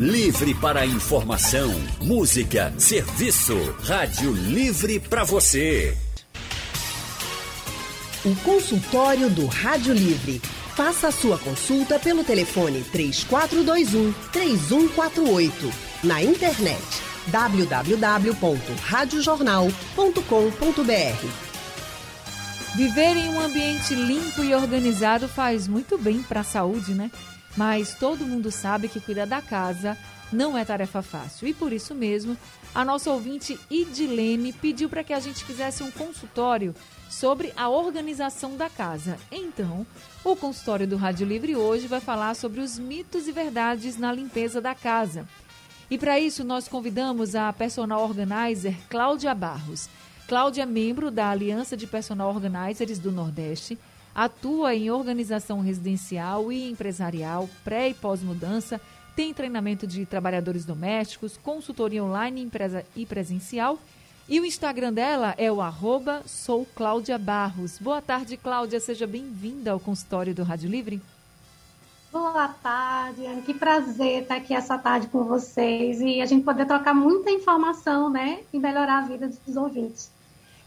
Livre para informação, música, serviço. Rádio Livre para você. O consultório do Rádio Livre. Faça a sua consulta pelo telefone 3421 3148. Na internet www.radiojornal.com.br. Viver em um ambiente limpo e organizado faz muito bem para a saúde, né? Mas todo mundo sabe que cuidar da casa não é tarefa fácil. E por isso mesmo, a nossa ouvinte Idilene pediu para que a gente fizesse um consultório sobre a organização da casa. Então, o consultório do Rádio Livre hoje vai falar sobre os mitos e verdades na limpeza da casa. E para isso, nós convidamos a personal organizer Cláudia Barros. Cláudia é membro da Aliança de Personal Organizers do Nordeste, atua em organização residencial e empresarial, pré e pós-mudança, tem treinamento de trabalhadores domésticos, consultoria online e presencial. E o Instagram dela é o arroba sou Cláudia Barros. Boa tarde, Cláudia. Seja bem-vinda ao consultório do Rádio Livre. Boa tarde, Anne. Que prazer estar aqui essa tarde com vocês e a gente poder trocar muita informação, né? E melhorar a vida dos ouvintes.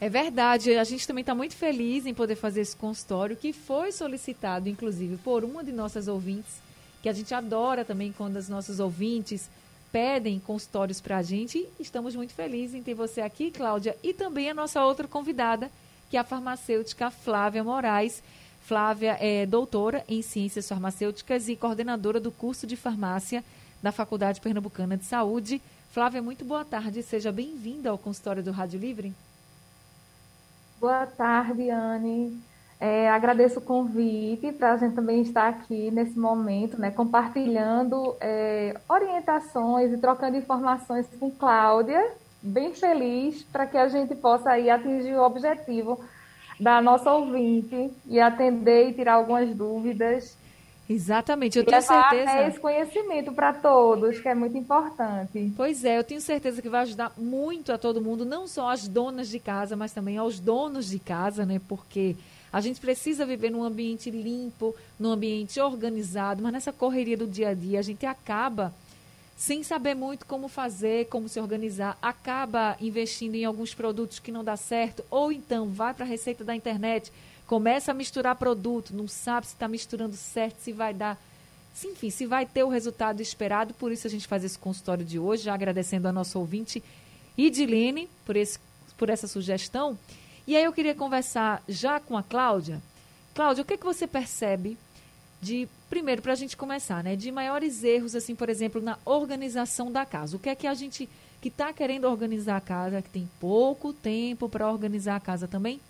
É verdade, a gente também está muito feliz em poder fazer esse consultório que foi solicitado, inclusive, por uma de nossas ouvintes, que a gente adora também quando as nossas ouvintes pedem consultórios para a gente. Estamos muito felizes em ter você aqui, Cláudia, e também a nossa outra convidada, que é a farmacêutica Flávia Moraes. Flávia é doutora em Ciências Farmacêuticas e coordenadora do curso de farmácia da Faculdade Pernambucana de Saúde. Flávia, muito boa tarde. Seja bem-vinda ao consultório do Rádio Livre. Boa tarde, Anne. É, agradeço o convite para a gente também estar aqui nesse momento, né, compartilhando é, orientações e trocando informações com Cláudia, bem feliz para que a gente possa aí atingir o objetivo da nossa ouvinte e atender e tirar algumas dúvidas Exatamente, eu tenho certeza. É esse conhecimento para todos, que é muito importante. Pois é, eu tenho certeza que vai ajudar muito a todo mundo, não só as donas de casa, mas também aos donos de casa, né? Porque a gente precisa viver num ambiente limpo, num ambiente organizado, mas nessa correria do dia a dia a gente acaba sem saber muito como fazer, como se organizar, acaba investindo em alguns produtos que não dá certo, ou então vai para a receita da internet começa a misturar produto, não sabe se está misturando certo, se vai dar. Enfim, se vai ter o resultado esperado. Por isso a gente faz esse consultório de hoje, já agradecendo a nossa ouvinte Idilene por, esse, por essa sugestão. E aí eu queria conversar já com a Cláudia. Cláudia, o que, é que você percebe de, primeiro, para a gente começar, né, de maiores erros, assim, por exemplo, na organização da casa? O que é que a gente que está querendo organizar a casa, que tem pouco tempo para organizar a casa também,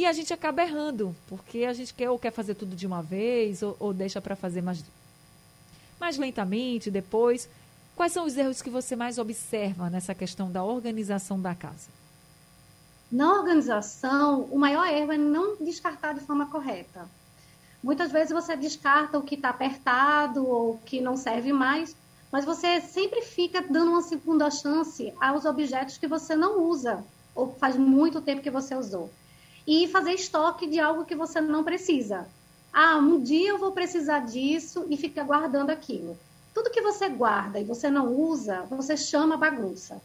e a gente acaba errando, porque a gente quer ou quer fazer tudo de uma vez, ou, ou deixa para fazer mais, mais lentamente depois. Quais são os erros que você mais observa nessa questão da organização da casa? Na organização, o maior erro é não descartar de forma correta. Muitas vezes você descarta o que está apertado ou que não serve mais, mas você sempre fica dando uma segunda chance aos objetos que você não usa ou faz muito tempo que você usou e fazer estoque de algo que você não precisa. Ah, um dia eu vou precisar disso e fica guardando aquilo. Tudo que você guarda e você não usa, você chama bagunça.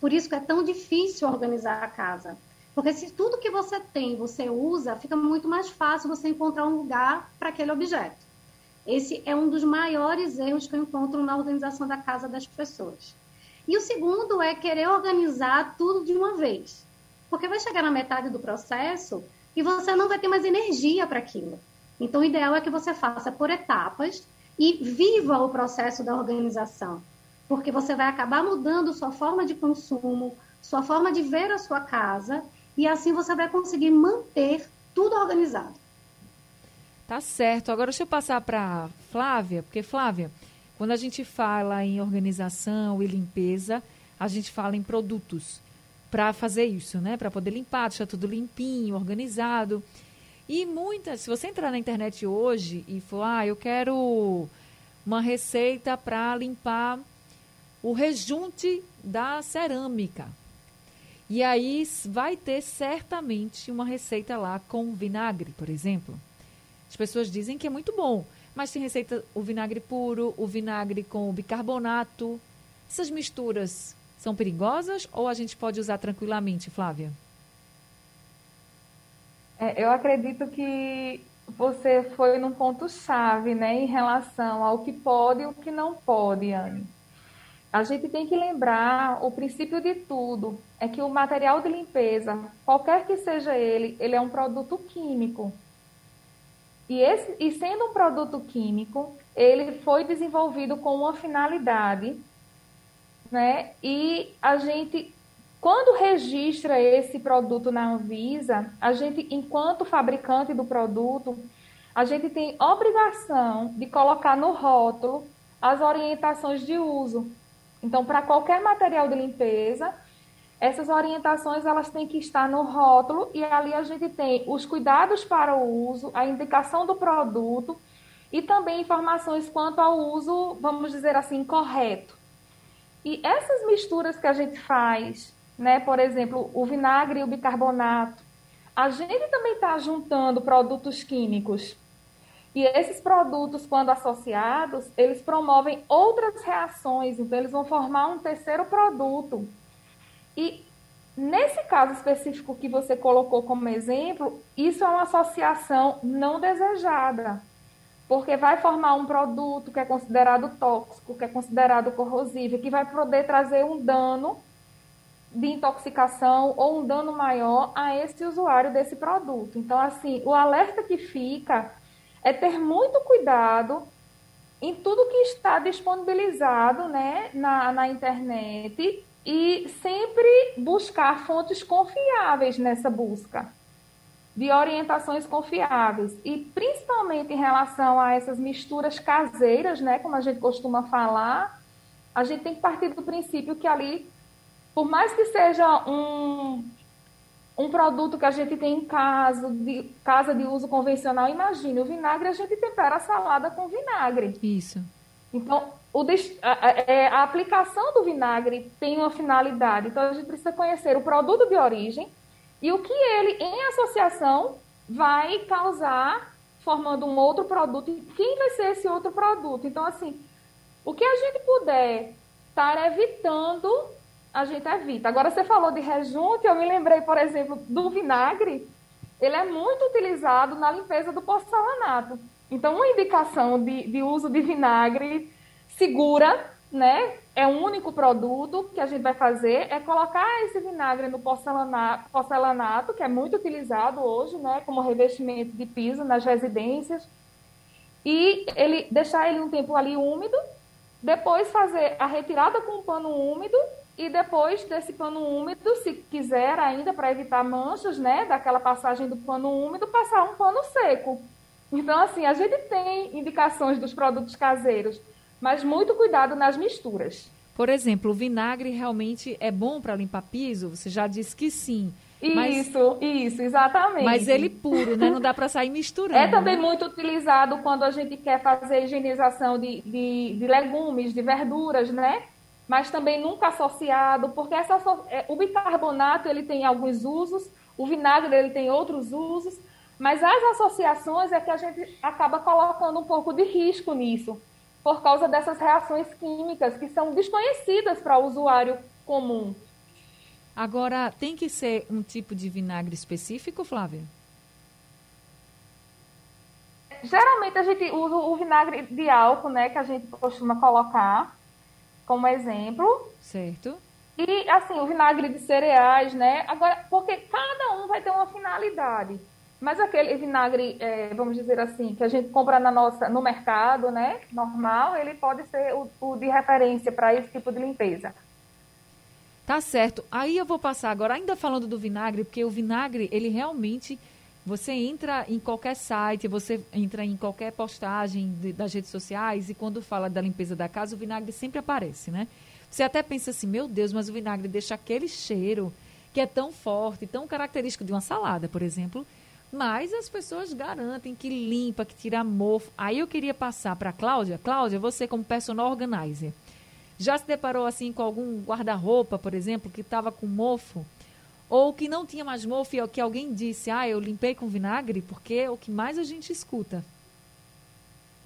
Por isso que é tão difícil organizar a casa. Porque se tudo que você tem você usa, fica muito mais fácil você encontrar um lugar para aquele objeto. Esse é um dos maiores erros que eu encontro na organização da casa das pessoas. E o segundo é querer organizar tudo de uma vez. Porque vai chegar na metade do processo e você não vai ter mais energia para aquilo. Então, o ideal é que você faça por etapas e viva o processo da organização, porque você vai acabar mudando sua forma de consumo, sua forma de ver a sua casa, e assim você vai conseguir manter tudo organizado. Tá certo. Agora deixa eu passar para Flávia, porque Flávia, quando a gente fala em organização e limpeza, a gente fala em produtos para fazer isso, né? Para poder limpar, deixar tudo limpinho, organizado. E muitas, se você entrar na internet hoje e for, ah, eu quero uma receita para limpar o rejunte da cerâmica. E aí vai ter certamente uma receita lá com vinagre, por exemplo. As pessoas dizem que é muito bom, mas tem receita o vinagre puro, o vinagre com bicarbonato. Essas misturas são perigosas ou a gente pode usar tranquilamente, Flávia? É, eu acredito que você foi num ponto-chave, né, em relação ao que pode e o que não pode, Anne. A gente tem que lembrar, o princípio de tudo é que o material de limpeza, qualquer que seja ele, ele é um produto químico. E, esse, e sendo um produto químico, ele foi desenvolvido com uma finalidade, né? E a gente quando registra esse produto na Anvisa, a gente, enquanto fabricante do produto, a gente tem obrigação de colocar no rótulo as orientações de uso. Então, para qualquer material de limpeza, essas orientações elas têm que estar no rótulo e ali a gente tem os cuidados para o uso, a indicação do produto e também informações quanto ao uso, vamos dizer assim, correto. E essas misturas que a gente faz né? Por exemplo, o vinagre e o bicarbonato. A gente também está juntando produtos químicos. E esses produtos, quando associados, eles promovem outras reações, então eles vão formar um terceiro produto. E nesse caso específico que você colocou como exemplo, isso é uma associação não desejada, porque vai formar um produto que é considerado tóxico, que é considerado corrosivo, que vai poder trazer um dano de intoxicação ou um dano maior a esse usuário desse produto. Então, assim, o alerta que fica é ter muito cuidado em tudo que está disponibilizado né, na, na internet e sempre buscar fontes confiáveis nessa busca de orientações confiáveis e principalmente em relação a essas misturas caseiras, né, como a gente costuma falar, a gente tem que partir do princípio que ali por mais que seja um, um produto que a gente tem em casa de, casa de uso convencional, imagine, o vinagre a gente tempera a salada com vinagre. Isso. Então, o, a, é, a, aplicação do vinagre tem uma finalidade. Então, a gente precisa conhecer o produto de origem e o que ele, em associação, vai causar, formando um outro produto. E quem vai ser esse outro produto? Então, assim, o que a gente puder estar evitando a gente evita. Agora, você falou de rejunte, eu me lembrei, por exemplo, do vinagre. Ele é muito utilizado na limpeza do porcelanato. Então, uma indicação de, de uso de vinagre segura, né? É um único produto que a gente vai fazer, é colocar esse vinagre no porcelanato, porcelanato que é muito utilizado hoje, né? Como revestimento de piso nas residências. E ele deixar ele um tempo ali úmido, depois fazer a retirada com um pano úmido e depois desse pano úmido, se quiser ainda para evitar manchas, né, daquela passagem do pano úmido, passar um pano seco. Então, assim, a gente tem indicações dos produtos caseiros, mas muito cuidado nas misturas. Por exemplo, o vinagre realmente é bom para limpar piso? Você já disse que sim. Mas... Isso, isso, exatamente. Mas ele puro, né? Não dá para sair misturando. É também né? muito utilizado quando a gente quer fazer higienização de, de, de legumes, de verduras, né? mas também nunca associado, porque essa, é, o bicarbonato ele tem alguns usos, o vinagre ele tem outros usos, mas as associações é que a gente acaba colocando um pouco de risco nisso, por causa dessas reações químicas que são desconhecidas para o usuário comum. Agora, tem que ser um tipo de vinagre específico, Flávia? Geralmente a gente usa o vinagre de álcool, né, que a gente costuma colocar como exemplo. Certo. E, assim, o vinagre de cereais, né? Agora, porque cada um vai ter uma finalidade. Mas aquele vinagre, é, vamos dizer assim, que a gente compra na nossa, no mercado, né? Normal, ele pode ser o, o de referência para esse tipo de limpeza. Tá certo. Aí eu vou passar agora, ainda falando do vinagre, porque o vinagre, ele realmente você entra em qualquer site, você entra em qualquer postagem de, das redes sociais e quando fala da limpeza da casa, o vinagre sempre aparece, né? Você até pensa assim, meu Deus, mas o vinagre deixa aquele cheiro que é tão forte, tão característico de uma salada, por exemplo. Mas as pessoas garantem que limpa, que tira mofo. Aí eu queria passar para Cláudia. Cláudia, você como personal organizer, já se deparou assim com algum guarda-roupa, por exemplo, que estava com mofo? Ou que não tinha mais mofo e que alguém disse, ah, eu limpei com vinagre, porque é o que mais a gente escuta.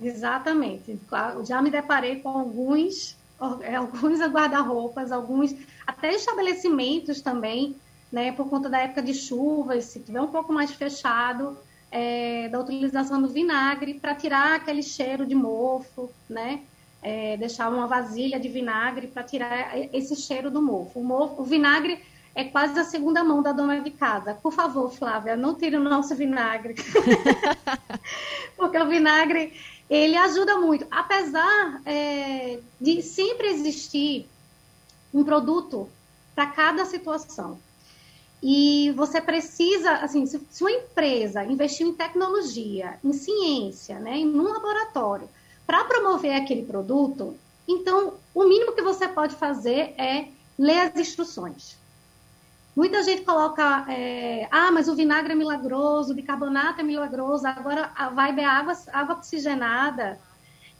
Exatamente. Já me deparei com alguns, é, alguns guarda-roupas, alguns até estabelecimentos também, né, por conta da época de chuvas, se tiver um pouco mais fechado, é, da utilização do vinagre para tirar aquele cheiro de mofo, né? É, deixar uma vasilha de vinagre para tirar esse cheiro do mofo. O, mofo. o vinagre é quase a segunda mão da dona de casa. Por favor, Flávia, não tire o nosso vinagre. Porque o vinagre, ele ajuda muito. Apesar é, de sempre existir um produto para cada situação. E você precisa, assim, se, uma empresa investiu em tecnologia, em ciência, né, em um laboratório, para promover aquele produto, então o mínimo que você pode fazer é ler as instruções. Muita gente coloca, é, ah, mas o vinagre é milagroso, o bicarbonato é milagroso, agora a vibe é água, água oxigenada.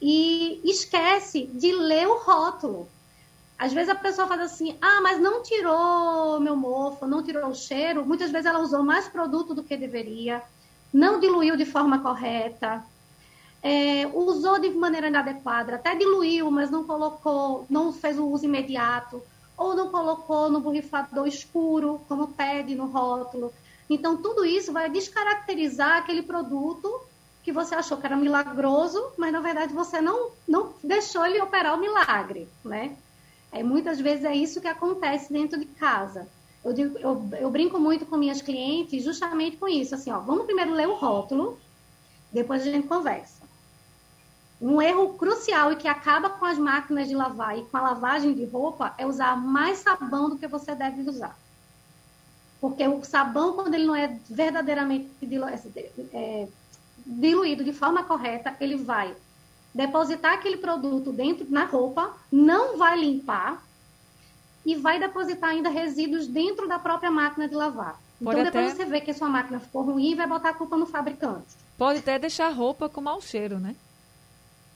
E esquece de ler o rótulo. Às vezes a pessoa faz assim, ah, mas não tirou meu mofo, não tirou o cheiro. Muitas vezes ela usou mais produto do que deveria, não diluiu de forma correta, é, usou de maneira inadequada, até diluiu, mas não colocou, não fez o uso imediato, ou não colocou no borrifador escuro, como pede no rótulo. Então, tudo isso vai descaracterizar aquele produto que você achou que era milagroso, mas na verdade você não, não deixou ele operar o milagre, né? É, muitas vezes é isso que acontece dentro de casa. Eu, digo, eu, eu, brinco muito com minhas clientes justamente com isso. Assim, ó, vamos primeiro ler o rótulo, depois a gente conversa. Um erro crucial e que acaba com as máquinas de lavar e com a lavagem de roupa é usar mais sabão do que você deve usar. Porque o sabão, quando ele não é verdadeiramente é, diluído de forma correta, ele vai depositar aquele produto dentro na roupa, não vai limpar e vai depositar ainda resíduos dentro da própria máquina de lavar. Pode então depois até... você vê que a sua máquina ficou ruim e vai botar a culpa no fabricante. Pode até deixar a roupa com mau cheiro, né?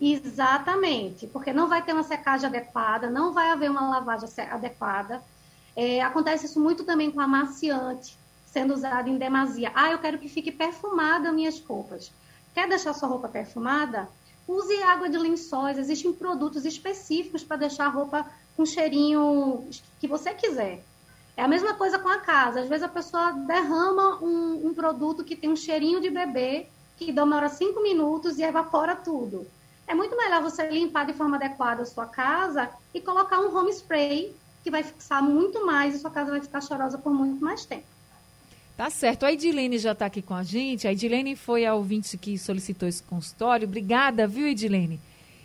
Exatamente, porque não vai ter uma secagem adequada, não vai haver uma lavagem adequada. É, acontece isso muito também com amaciante sendo usado em demasia. Ah, eu quero que fique perfumada minhas roupas. Quer deixar sua roupa perfumada? Use água de lençóis, existem produtos específicos para deixar a roupa com cheirinho que você quiser. É a mesma coisa com a casa. Às vezes a pessoa derrama um, um produto que tem um cheirinho de bebê, que demora cinco minutos e evapora tudo. É muito melhor você limpar de forma adequada a sua casa e colocar um home spray que vai fixar muito mais e sua casa vai ficar chorosa por muito mais tempo. Tá certo. A Edilene já está aqui com a gente. A Edilene foi a ouvinte que solicitou esse consultório. Obrigada, viu, Edilene?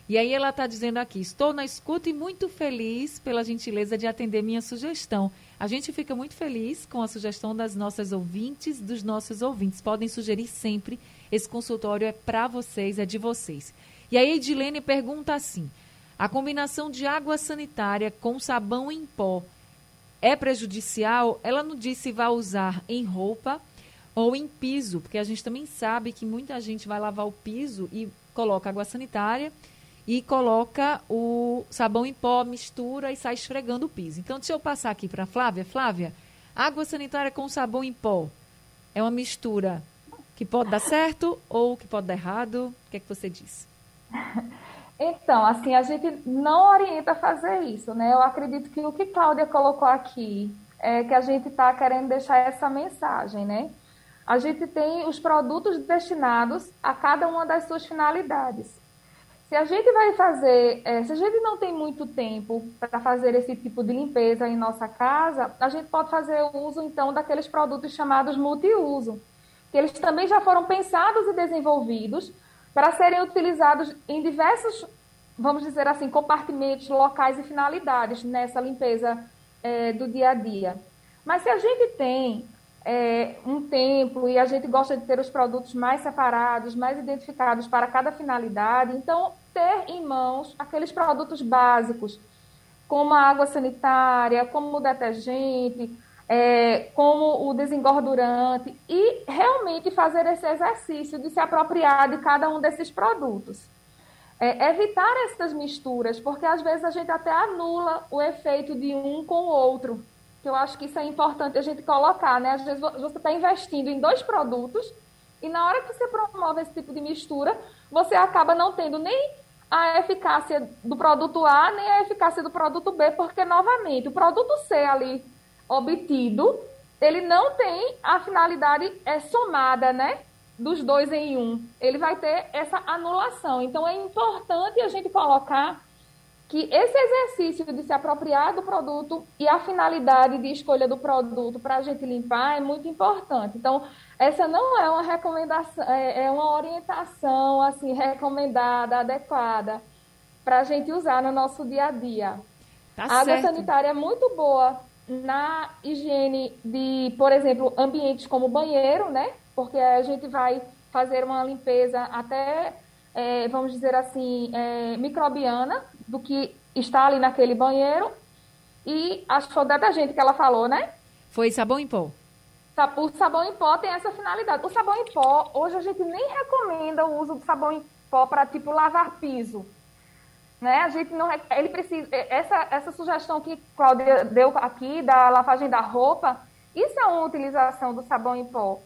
E aí ela está dizendo aqui, estou na escuta e muito feliz pela gentileza de atender minha sugestão. A gente fica muito feliz com a sugestão das nossas ouvintes, dos nossos ouvintes. Podem sugerir sempre. Esse consultório é para vocês, é de vocês. E aí Edilene pergunta assim, a combinação de água sanitária com sabão em pó é prejudicial, ela não disse se vai usar em roupa ou em piso, porque a gente também sabe que muita gente vai lavar o piso e coloca água sanitária e coloca o sabão em pó, mistura e sai esfregando o piso. Então, deixa eu passar aqui para Flávia. Flávia, água sanitária com sabão em pó é uma mistura que pode dar certo ou que pode dar errado? O que é que você diz? Então, assim, a gente não orienta a fazer isso, né? Eu acredito que o que Cláudia colocou aqui é que a gente está querendo deixar essa mensagem, né? A gente tem os produtos destinados a cada uma das suas finalidades. Se a gente vai fazer, é, se a gente não tem muito tempo para fazer esse tipo de limpeza em nossa casa, a gente pode fazer uso, então, daqueles produtos chamados multiuso, que eles também já foram pensados e desenvolvidos para serem utilizados em diversos, vamos dizer assim, compartimentos, locais e finalidades nessa limpeza é, do dia a dia. Mas se a gente tem é, um tempo e a gente gosta de ter os produtos mais separados, mais identificados para cada finalidade, então ter em mãos aqueles produtos básicos, como a água sanitária, como o detergente, é, como o desengordurante e realmente fazer esse exercício de se apropriar de cada um desses produtos. É, evitar essas misturas, porque às vezes a gente até anula o efeito de um com o outro. Que eu acho que isso é importante a gente colocar, né? Às vezes você está investindo em dois produtos e na hora que você promove esse tipo de mistura, você acaba não tendo nem a eficácia do produto A, nem a eficácia do produto B, porque, novamente, o produto C ali obtido, ele não tem a finalidade é, somada, né? Dos dois em um. Ele vai ter essa anulação. Então, é importante a gente colocar que esse exercício de se apropriar do produto e a finalidade de escolha do produto para a gente limpar é muito importante. Então, essa não é uma recomendação, é, é uma orientação assim recomendada, adequada para a gente usar no nosso dia a dia. Tá a água certo. sanitária é muito boa na higiene de, por exemplo, ambientes como banheiro, né? Porque a gente vai fazer uma limpeza até, é, vamos dizer assim, é, microbiana do que está ali naquele banheiro. E acho que foi o detergente que ela falou, né? Foi sabão em pó. O sabão em pó tem essa finalidade. O sabão em pó, hoje a gente nem recomenda o uso do sabão em pó para, tipo, lavar piso. Né? A gente não. Ele precisa. Essa, essa sugestão que Cláudia deu aqui, da lavagem da roupa, isso é uma utilização do sabão em pó.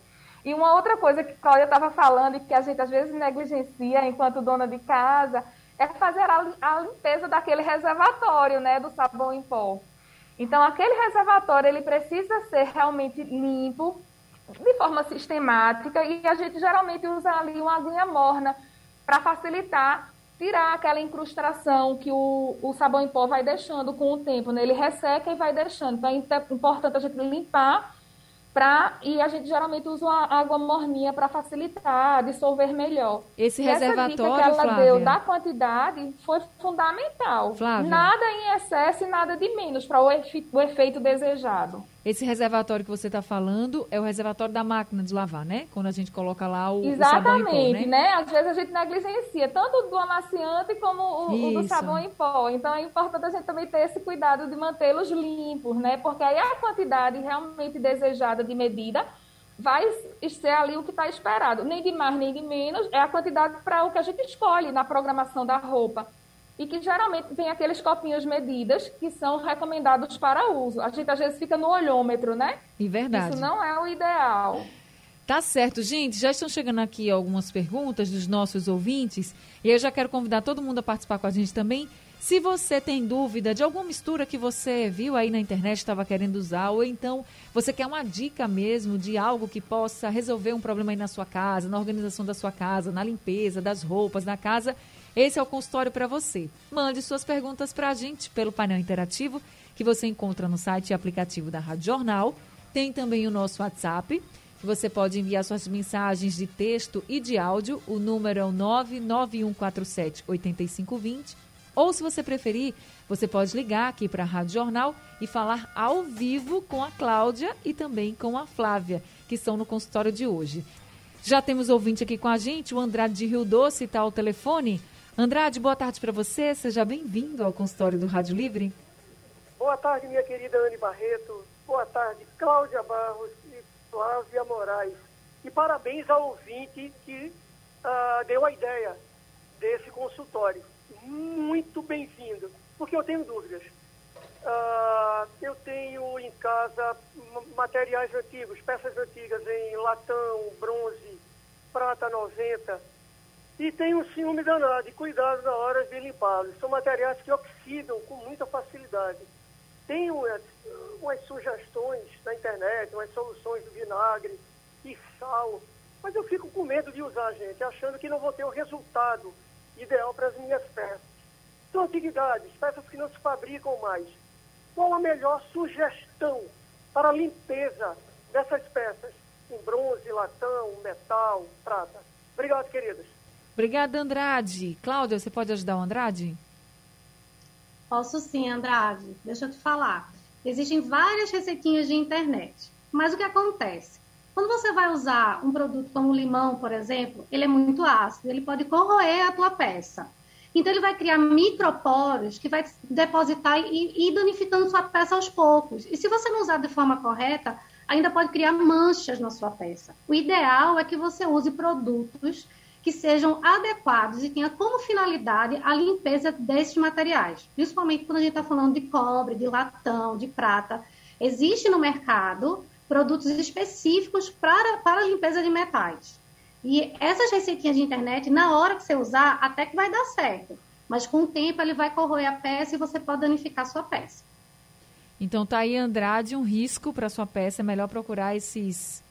E uma outra coisa que Cláudia estava falando e que a gente às vezes negligencia enquanto dona de casa é fazer a, a limpeza daquele reservatório, né, do sabão em pó. Então, aquele reservatório ele precisa ser realmente limpo de forma sistemática e a gente geralmente usa ali uma aguinha morna para facilitar tirar aquela incrustação que o, o sabão em pó vai deixando com o tempo, né? Ele resseca e vai deixando. Então, é importante a gente limpar Pra, e a gente geralmente usa a água morninha para facilitar, dissolver melhor. Esse e reservatório, essa dica que ela Flávia. deu da quantidade foi fundamental. Flávia. Nada em excesso e nada de menos para o, efe, o efeito desejado. Esse reservatório que você está falando é o reservatório da máquina de lavar, né? Quando a gente coloca lá o, Exatamente, o sabão em pó, né? né? Às vezes a gente negligencia tanto do amaciante como o, o, do sabão em pó. Então é importante a gente também ter esse cuidado de mantê-los limpos, né? Porque aí a quantidade realmente desejada de medida vai ser ali o que está esperado. Nem de mais nem de menos é a quantidade para o que a gente escolhe na programação da roupa e que geralmente tem aqueles copinhos medidas que são recomendados para uso. A gente às vezes fica no olhômetro, né? E verdade. Isso não é o ideal. Tá certo, gente. Já estão chegando aqui algumas perguntas dos nossos ouvintes e eu já quero convidar todo mundo a participar com a gente também. Se você tem dúvida de alguma mistura que você viu aí na internet, estava querendo usar, ou então você quer uma dica mesmo de algo que possa resolver um problema aí na sua casa, na organização da sua casa, na limpeza das roupas da casa, esse é o consultório para você. Mande suas perguntas para a gente pelo painel interativo que você encontra no site e aplicativo da Rádio Jornal. Tem também o nosso WhatsApp, que você pode enviar suas mensagens de texto e de áudio. O número é o 99147 8520. Ou, se você preferir, você pode ligar aqui para a Rádio Jornal e falar ao vivo com a Cláudia e também com a Flávia, que estão no consultório de hoje. Já temos ouvinte aqui com a gente, o Andrade de Rio Doce está ao telefone. Andrade, boa tarde para você. Seja bem-vindo ao consultório do Rádio Livre. Boa tarde, minha querida Anne Barreto. Boa tarde, Cláudia Barros e Flávia Moraes. E parabéns ao ouvinte que uh, deu a ideia desse consultório. Muito bem-vindo, porque eu tenho dúvidas. Uh, eu tenho em casa materiais antigos, peças antigas em latão, bronze, prata 90 e tem um ciúme danado e cuidado na hora de limpá-los. São materiais que oxidam com muita facilidade. Tem umas, umas sugestões na internet, umas soluções de vinagre e sal, mas eu fico com medo de usar, gente, achando que não vou ter o resultado ideal para as minhas peças. São antiguidades, peças que não se fabricam mais. Qual a melhor sugestão para a limpeza dessas peças em bronze, latão, metal, prata? Obrigado, queridas. Obrigada, Andrade. Cláudia, você pode ajudar o Andrade? Posso sim, Andrade. Deixa eu te falar. Existem várias receitinhas de internet. Mas o que acontece? Quando você vai usar um produto como o limão, por exemplo, ele é muito ácido, ele pode corroer a tua peça. Então ele vai criar microporos que vai depositar e ir danificando sua peça aos poucos. E se você não usar de forma correta, ainda pode criar manchas na sua peça. O ideal é que você use produtos que sejam adequados e tenha como finalidade a limpeza desses materiais, principalmente quando a gente está falando de cobre, de latão, de prata. Existe no mercado produtos específicos para, para a limpeza de metais. E essas receitinhas de internet, na hora que você usar, até que vai dar certo. Mas com o tempo ele vai corroer a peça e você pode danificar a sua peça. Então tá aí, Andrade, um risco para sua peça. É melhor procurar esses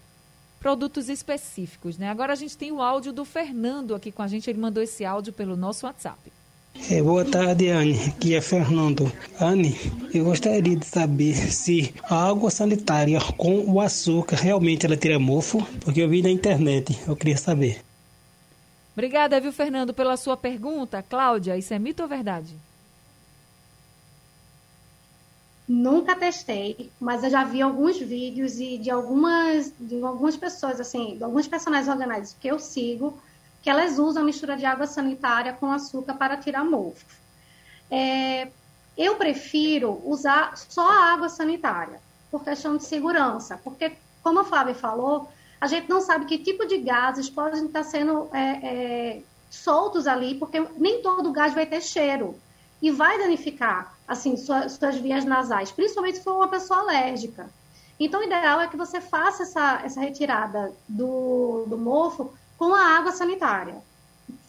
produtos específicos, né? Agora a gente tem o áudio do Fernando aqui com a gente. Ele mandou esse áudio pelo nosso WhatsApp. É, boa tarde, Anne. Aqui é Fernando. Anne, eu gostaria de saber se a água sanitária com o açúcar realmente ela tira mofo, porque eu vi na internet. Eu queria saber. Obrigada, viu, Fernando, pela sua pergunta. Cláudia, isso é mito ou verdade? Nunca testei, mas eu já vi alguns vídeos e de algumas, de algumas pessoas, assim, de alguns personagens orgânicos que eu sigo, que elas usam a mistura de água sanitária com açúcar para tirar mofo. É, eu prefiro usar só a água sanitária, por questão de segurança, porque, como a Flávia falou, a gente não sabe que tipo de gases podem estar sendo é, é, soltos ali, porque nem todo gás vai ter cheiro e vai danificar assim suas, suas vias nasais, principalmente se for uma pessoa alérgica. Então, o ideal é que você faça essa, essa retirada do, do mofo com a água sanitária.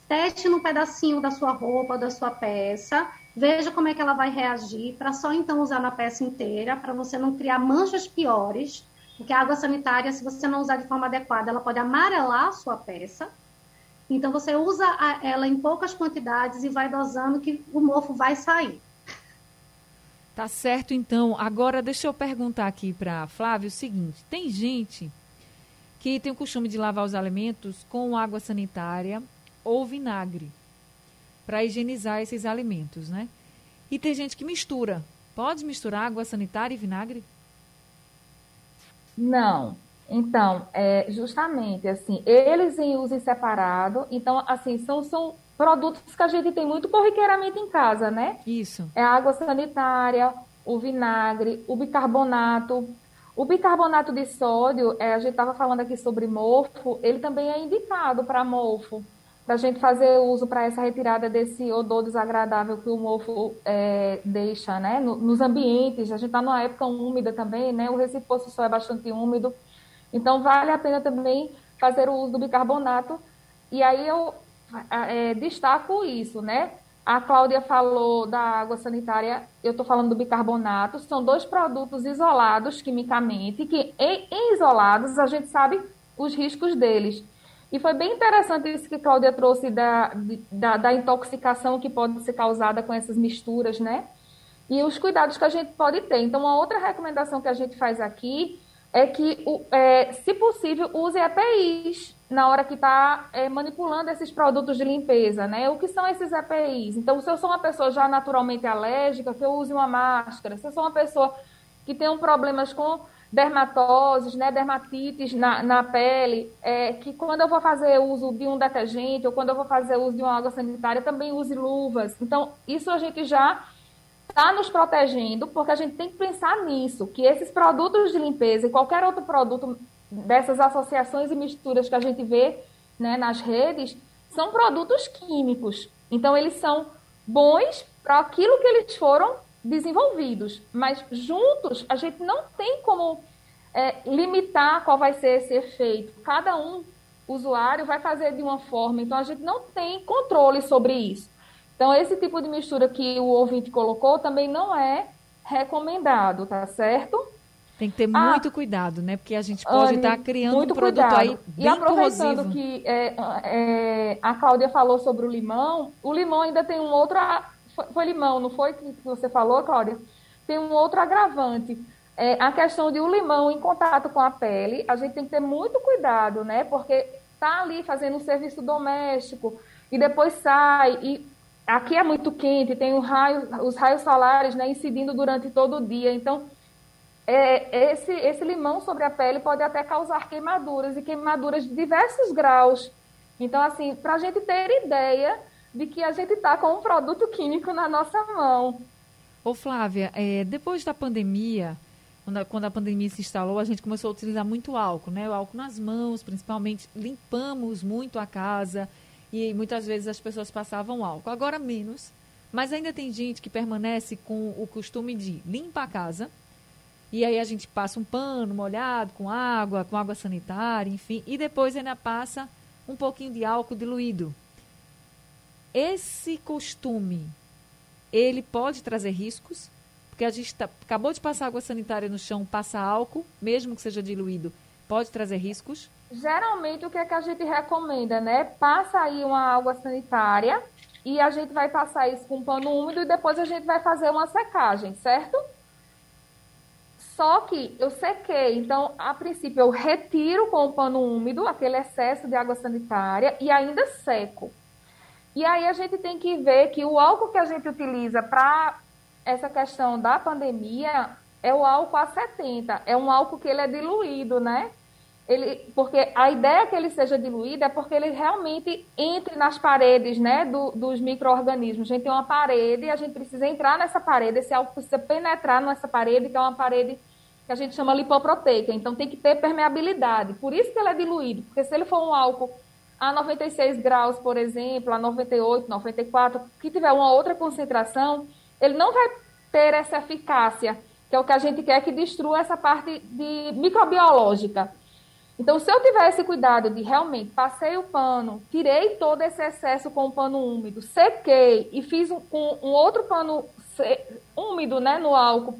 Teste num pedacinho da sua roupa, da sua peça, veja como é que ela vai reagir, para só então usar na peça inteira, para você não criar manchas piores, porque a água sanitária, se você não usar de forma adequada, ela pode amarelar a sua peça. Então, você usa ela em poucas quantidades e vai dosando que o mofo vai sair. Tá certo, então. Agora, deixa eu perguntar aqui para Flávio o seguinte: tem gente que tem o costume de lavar os alimentos com água sanitária ou vinagre para higienizar esses alimentos, né? E tem gente que mistura. Pode misturar água sanitária e vinagre? Não. Então, é justamente assim, eles em uso separado, então, assim, são, são produtos que a gente tem muito corriqueiramente em casa, né? Isso. É a água sanitária, o vinagre, o bicarbonato. O bicarbonato de sódio, é, a gente estava falando aqui sobre mofo, ele também é indicado para mofo, para a gente fazer uso para essa retirada desse odor desagradável que o mofo é, deixa, né? nos ambientes, a gente está numa época úmida também, né? O Recife Poço Sol é bastante úmido, então vale a pena também fazer o uso do bicarbonato. E aí eu é, destaco isso, né? A Cláudia falou da água sanitária, eu estou falando do bicarbonato, são dois produtos isolados quimicamente, que em, em, isolados a gente sabe os riscos deles. E foi bem interessante isso que a Cláudia trouxe da, da, da intoxicação que pode ser causada com essas misturas, né? E os cuidados que a gente pode ter. Então, uma outra recomendação que a gente faz aqui é que, é, se possível, use EPIs na hora que está é, manipulando esses produtos de limpeza, né? O que são esses EPIs? Então, se eu sou uma pessoa já naturalmente alérgica, que eu use uma máscara. Se eu sou uma pessoa que tem problemas com dermatoses, né, dermatites na, na pele, é, que quando eu vou fazer uso de um detergente ou quando eu vou fazer uso de uma água sanitária, também use luvas. Então, isso a gente já está nos protegendo, porque a gente tem que pensar nisso, que esses produtos de limpeza e qualquer outro produto dessas associações e misturas que a gente vê né, nas redes são produtos químicos. Então, eles são bons para aquilo que eles foram desenvolvidos, mas juntos a gente não tem como é, limitar qual vai ser esse efeito. Cada um usuário vai fazer de uma forma, então a gente não tem controle sobre isso. Então, esse tipo de mistura que o ouvinte colocou também não é recomendado, tá certo? Tem que ter ah, muito cuidado, né? Porque a gente pode estar tá criando um produto cuidado. aí bem E aproveitando corrosivo. que é, é, a Cláudia falou sobre o limão, o limão ainda tem um outro... Foi, limão, não foi que você falou, Cláudia? Tem um outro agravante. É, a questão de o limão em contato com a pele, a gente tem que ter muito cuidado, né? Porque tá ali fazendo um serviço doméstico e depois sai e aqui é muito quente, tem raio, os raios solares né, incidindo durante todo o dia. Então, é, esse, esse limão sobre a pele pode até causar queimaduras e queimaduras de diversos graus. Então, assim, para a gente ter ideia de que a gente está com um produto químico na nossa mão. Ô Flávia, é, depois da pandemia, quando a, pandemia se instalou, a gente começou a utilizar muito álcool, né? O álcool nas mãos, principalmente, limpamos muito a casa, e muitas vezes as pessoas passavam álcool. Agora menos, mas ainda tem gente que permanece com o costume de limpar a casa e aí a gente passa um pano molhado com água, com água sanitária, enfim, e depois ainda passa um pouquinho de álcool diluído. Esse costume, ele pode trazer riscos? Porque a gente tá, acabou de passar água sanitária no chão, passa álcool, mesmo que seja diluído, pode trazer riscos? Geralmente, o que, é que a gente recomenda, né? Passa aí uma água sanitária e a gente vai passar isso com um pano úmido e depois a gente vai fazer uma secagem, certo? Só que eu sequei, então, a princípio, eu retiro com o pano úmido aquele excesso de água sanitária e ainda seco. E aí a gente tem que ver que o álcool que a gente utiliza para essa questão da pandemia é o álcool A70. É um álcool que ele é diluído, né? Ele, porque a ideia que ele seja diluído é porque ele realmente entre nas paredes né, do, dos micro-organismos. A gente tem uma parede e a gente precisa entrar nessa parede, esse álcool precisa penetrar nessa parede, que é uma parede que a gente chama lipoproteica. Então tem que ter permeabilidade. Por isso que ele é diluído, porque se ele for um álcool a 96 graus, por exemplo, a 98, 94, que tiver uma outra concentração, ele não vai ter essa eficácia, que é o que a gente quer que destrua essa parte de microbiológica. Então, se eu tiver esse cuidado de realmente passei o pano, tirei todo esse excesso com o pano úmido, sequei e fiz um, com um outro pano úmido né, no álcool,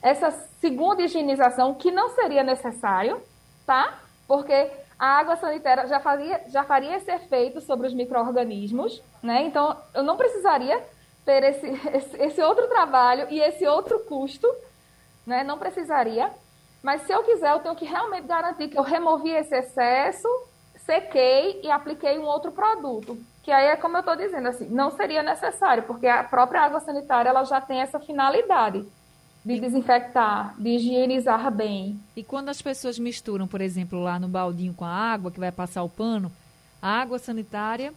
essa segunda higienização, que não seria necessário, tá? Porque a água sanitária já faria, já faria esse efeito sobre os micro-organismos, né? Então, eu não precisaria ter esse, esse, esse outro trabalho e esse outro custo, né? Não precisaria. Mas se eu quiser, eu tenho que realmente garantir que eu removi esse excesso, sequei e apliquei um outro produto. Que aí é como eu estou dizendo, assim, não seria necessário, porque a própria água sanitária ela já tem essa finalidade de desinfectar, de higienizar bem. E quando as pessoas misturam, por exemplo, lá no baldinho com a água, que vai passar o pano, a água sanitária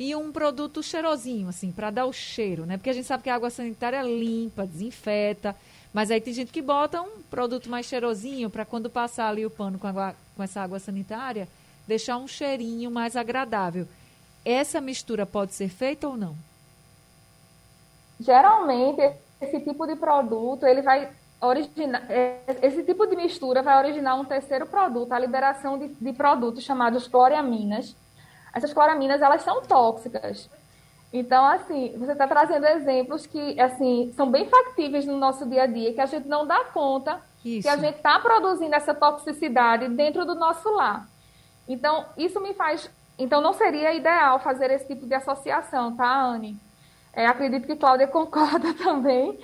e um produto cheirosinho, assim, para dar o cheiro, né? Porque a gente sabe que a água sanitária limpa, desinfeta, mas aí tem gente que bota um produto mais cheirosinho para quando passar ali o pano com, água, com essa água sanitária, deixar um cheirinho mais agradável. Essa mistura pode ser feita ou não? Geralmente, esse tipo de produto, ele vai originar, é, esse tipo de mistura vai originar um terceiro produto, a liberação de, de produtos chamados cloraminas. Essas cloraminas, elas são tóxicas. Então, assim, você está trazendo exemplos que, assim, são bem factíveis no nosso dia a dia, que a gente não dá conta isso. que a gente está produzindo essa toxicidade dentro do nosso lar. Então, isso me faz... Então, não seria ideal fazer esse tipo de associação, tá, Anne? É, acredito que Cláudia concorda também.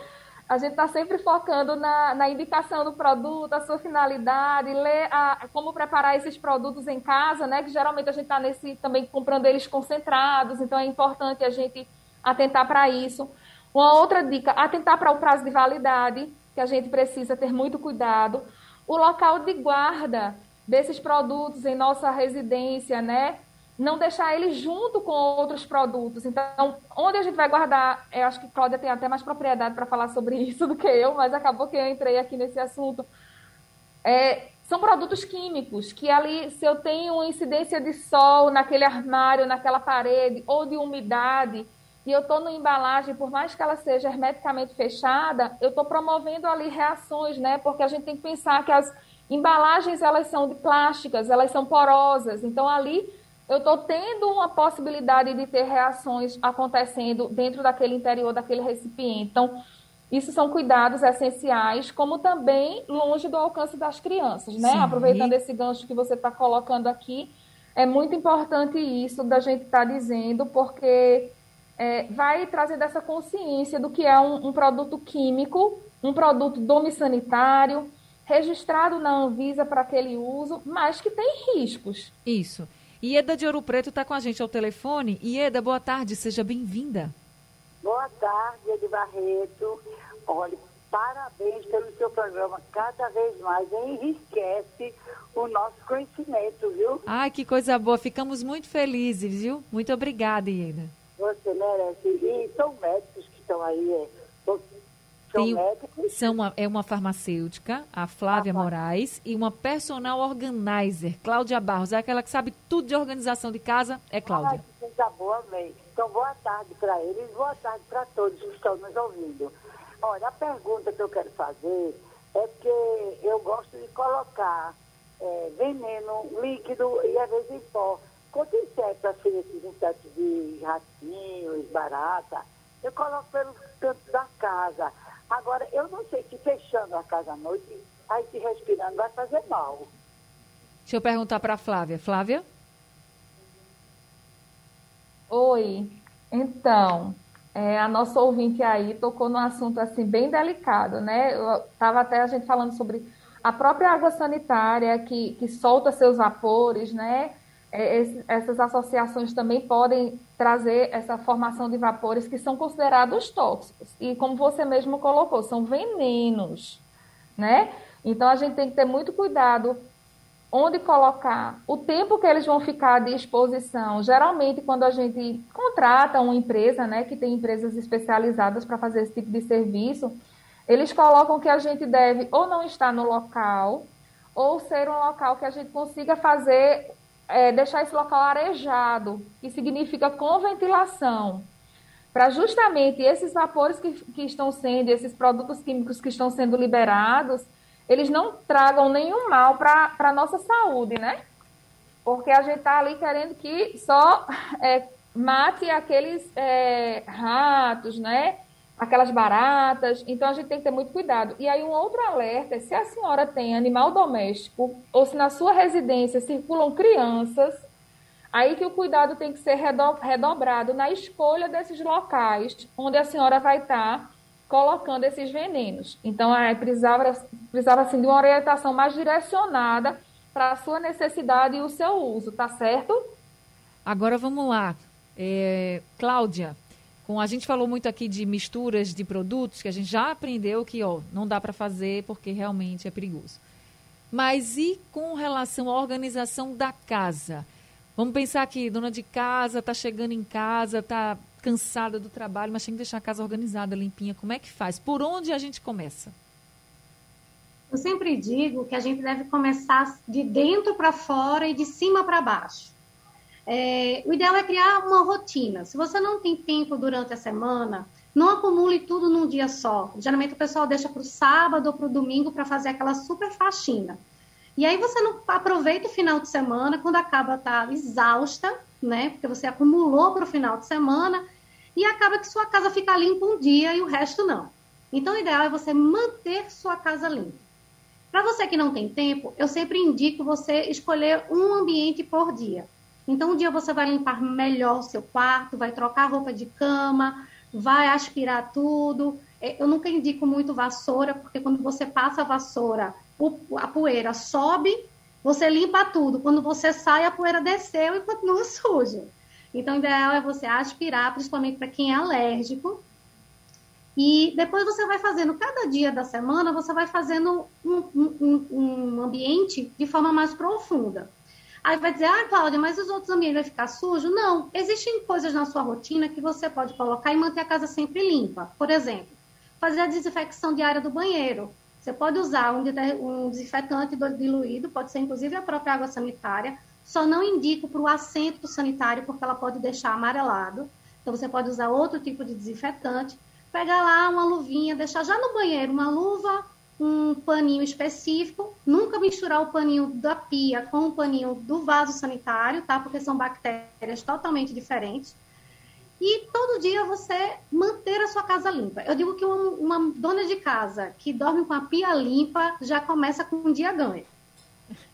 A gente está sempre focando na, na, indicação do produto, a sua finalidade, ler a, como preparar esses produtos em casa, né? Que geralmente a gente está nesse também comprando eles concentrados, então é importante a gente atentar para isso. Uma outra dica, atentar para o prazo de validade, que a gente precisa ter muito cuidado. O local de guarda desses produtos em nossa residência, né? Não deixar ele junto com outros produtos. Então, onde a gente vai guardar, eu acho que Cláudia tem até mais propriedade para falar sobre isso do que eu, mas acabou que eu entrei aqui nesse assunto. É, são produtos químicos que ali, se eu tenho incidência de sol naquele armário, naquela parede, ou de umidade, e eu estou na embalagem, por mais que ela seja hermeticamente fechada, eu estou promovendo ali reações, né? Porque a gente tem que pensar que as embalagens elas são de plásticas, elas são porosas, então ali eu estou tendo uma possibilidade de ter reações acontecendo dentro daquele interior daquele recipiente. Então, isso são cuidados essenciais, como também longe do alcance das crianças, né? Sim. Aproveitando esse gancho que você está colocando aqui, é muito importante isso da gente estar tá dizendo, porque é, vai trazendo essa consciência do que é um, um produto químico, um produto domissanitário, registrado na Anvisa para aquele uso, mas que tem riscos. Isso. Ieda de Ouro Preto está com a gente ao telefone. Ieda, boa tarde, seja bem-vinda. Boa tarde, Edi Barreto. Olha, parabéns pelo seu programa. Cada vez mais enriquece o nosso conhecimento, viu? Ai, que coisa boa. Ficamos muito felizes, viu? Muito obrigada, Ieda. Você merece. E são médicos que estão aí, é, são Tem, médicos? São uma, é uma farmacêutica, a Flávia ah, Moraes, e uma personal organizer, Cláudia Barros. É aquela que sabe tudo de organização de casa, é Cláudia. Ah, coisa boa, bem. Então, boa tarde para eles, boa tarde para todos que estão nos ouvindo. Olha, a pergunta que eu quero fazer é que eu gosto de colocar é, veneno líquido e às vezes em pó Quando insetos, assim, esses insetos de ratinhos, barata, eu coloco pelo canto da casa. Agora, eu não sei se fechando a casa à noite, aí se respirando vai fazer mal. Deixa eu perguntar para a Flávia. Flávia? Oi. Então, é, a nossa ouvinte aí tocou num assunto assim bem delicado, né? Estava até a gente falando sobre a própria água sanitária que, que solta seus vapores, né? É, essas associações também podem trazer essa formação de vapores que são considerados tóxicos. E como você mesmo colocou, são venenos, né? Então a gente tem que ter muito cuidado onde colocar, o tempo que eles vão ficar de exposição. Geralmente, quando a gente contrata uma empresa, né, que tem empresas especializadas para fazer esse tipo de serviço, eles colocam que a gente deve ou não estar no local, ou ser um local que a gente consiga fazer, é, deixar esse local arejado, que significa com ventilação, para justamente esses vapores que, que estão sendo, esses produtos químicos que estão sendo liberados, eles não tragam nenhum mal para a nossa saúde, né? Porque a gente está ali querendo que só é, mate aqueles é, ratos, né? Aquelas baratas. Então a gente tem que ter muito cuidado. E aí um outro alerta é se a senhora tem animal doméstico ou se na sua residência circulam crianças, aí que o cuidado tem que ser redobrado na escolha desses locais onde a senhora vai estar colocando esses venenos. Então, é, precisava, precisava assim, de uma orientação mais direcionada para a sua necessidade e o seu uso, tá certo? Agora vamos lá. É, Cláudia, com, a gente falou muito aqui de misturas de produtos, que a gente já aprendeu que ó, não dá para fazer porque realmente é perigoso. Mas e com relação à organização da casa? Vamos pensar que dona de casa está chegando em casa, está cansada do trabalho, mas tem que deixar a casa organizada, limpinha. Como é que faz? Por onde a gente começa? Eu sempre digo que a gente deve começar de dentro para fora e de cima para baixo. É, o ideal é criar uma rotina. Se você não tem tempo durante a semana, não acumule tudo num dia só. Geralmente o pessoal deixa para o sábado ou para o domingo para fazer aquela super faxina. E aí você não aproveita o final de semana, quando acaba tá exausta, né? Porque você acumulou para o final de semana e acaba que sua casa fica limpa um dia e o resto não. Então, o ideal é você manter sua casa limpa. Para você que não tem tempo, eu sempre indico você escolher um ambiente por dia. Então, um dia você vai limpar melhor o seu quarto, vai trocar roupa de cama, vai aspirar tudo. É, eu nunca indico muito vassoura, porque quando você passa a vassoura, a poeira sobe você limpa tudo. Quando você sai, a poeira desceu e continua sujo. Então, o ideal é você aspirar, principalmente para quem é alérgico. E depois você vai fazendo, cada dia da semana, você vai fazendo um, um, um ambiente de forma mais profunda. Aí vai dizer, ah, Cláudia, mas os outros ambientes vão ficar sujos? Não, existem coisas na sua rotina que você pode colocar e manter a casa sempre limpa. Por exemplo, fazer a desinfecção diária do banheiro. Você pode usar um desinfetante diluído, pode ser inclusive a própria água sanitária. Só não indico para o assento sanitário, porque ela pode deixar amarelado. Então, você pode usar outro tipo de desinfetante. Pegar lá uma luvinha, deixar já no banheiro uma luva, um paninho específico. Nunca misturar o paninho da pia com o paninho do vaso sanitário, tá? Porque são bactérias totalmente diferentes e todo dia você manter a sua casa limpa. Eu digo que uma, uma, dona de casa que dorme com a pia limpa já começa com um dia ganho.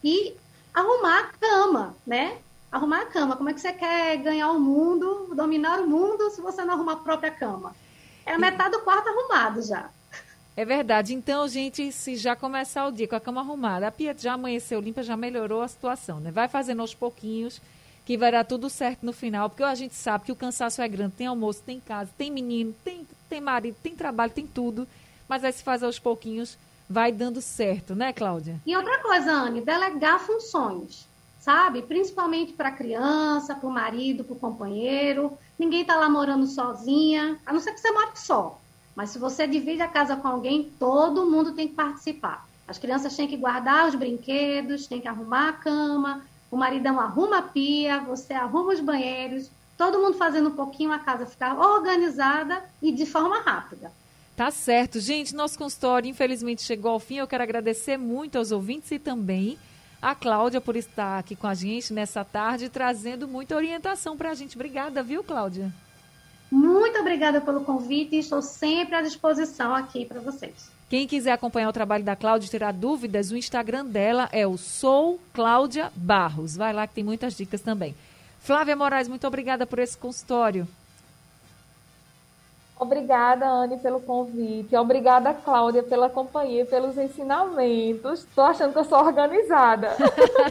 E arrumar a cama, né? Arrumar a cama. Como é que você quer ganhar o mundo, dominar o mundo, se você não arrumar a própria cama? É a metade do quarto arrumado já. É verdade. Então, gente, se já começar o dia com a cama arrumada, a pia já amanheceu limpa, já melhorou a situação, né? Vai fazendo aos pouquinhos que vai dar tudo certo no final, porque a gente sabe que o cansaço é grande, tem almoço, tem casa, tem menino, tem, tem marido, tem trabalho, tem tudo, mas aí se faz aos pouquinhos, vai dando certo, né, Cláudia? E outra coisa, Anne, delegar funções, sabe? Principalmente para criança, para o marido, para o companheiro. Ninguém está lá morando sozinha, a não ser que você more só. Mas se você divide a casa com alguém, todo mundo tem que participar. As crianças têm que guardar os brinquedos, têm que arrumar a cama, o maridão arruma a pia, você arruma os banheiros, todo mundo fazendo um pouquinho a casa ficar organizada e de forma rápida. Tá certo. Gente, nosso consultório infelizmente chegou ao fim. Eu quero agradecer muito aos ouvintes e também a Cláudia por estar aqui com a gente nessa tarde, trazendo muita orientação para a gente. Obrigada, viu, Cláudia? Muito obrigada pelo convite e estou sempre à disposição aqui para vocês. Quem quiser acompanhar o trabalho da Cláudia e tirar dúvidas, o Instagram dela é o Sou Cláudia Barros. Vai lá que tem muitas dicas também. Flávia Moraes, muito obrigada por esse consultório. Obrigada, Anne, pelo convite. Obrigada, Cláudia, pela companhia e pelos ensinamentos. Estou achando que eu sou organizada.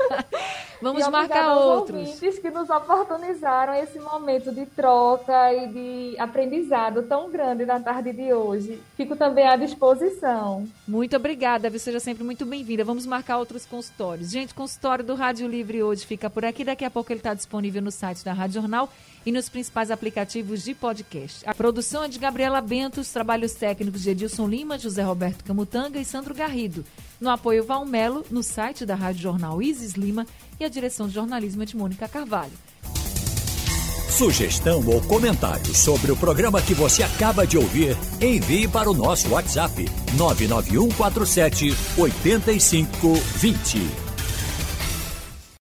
Vamos marcar outros. ouvintes que nos oportunizaram esse momento de troca e de aprendizado tão grande na tarde de hoje. Fico também à disposição. Muito obrigada, Você seja sempre muito bem-vinda. Vamos marcar outros consultórios. Gente, o consultório do Rádio Livre hoje fica por aqui. Daqui a pouco ele está disponível no site da Rádio Jornal e nos principais aplicativos de podcast. A produção é de Gabriela Bento, os trabalhos técnicos de Edilson Lima, José Roberto Camutanga e Sandro Garrido. No apoio Valmelo, no site da Rádio Jornal Isis Lima e a direção de jornalismo é de Mônica Carvalho. Sugestão ou comentário sobre o programa que você acaba de ouvir, envie para o nosso WhatsApp 99147 8520.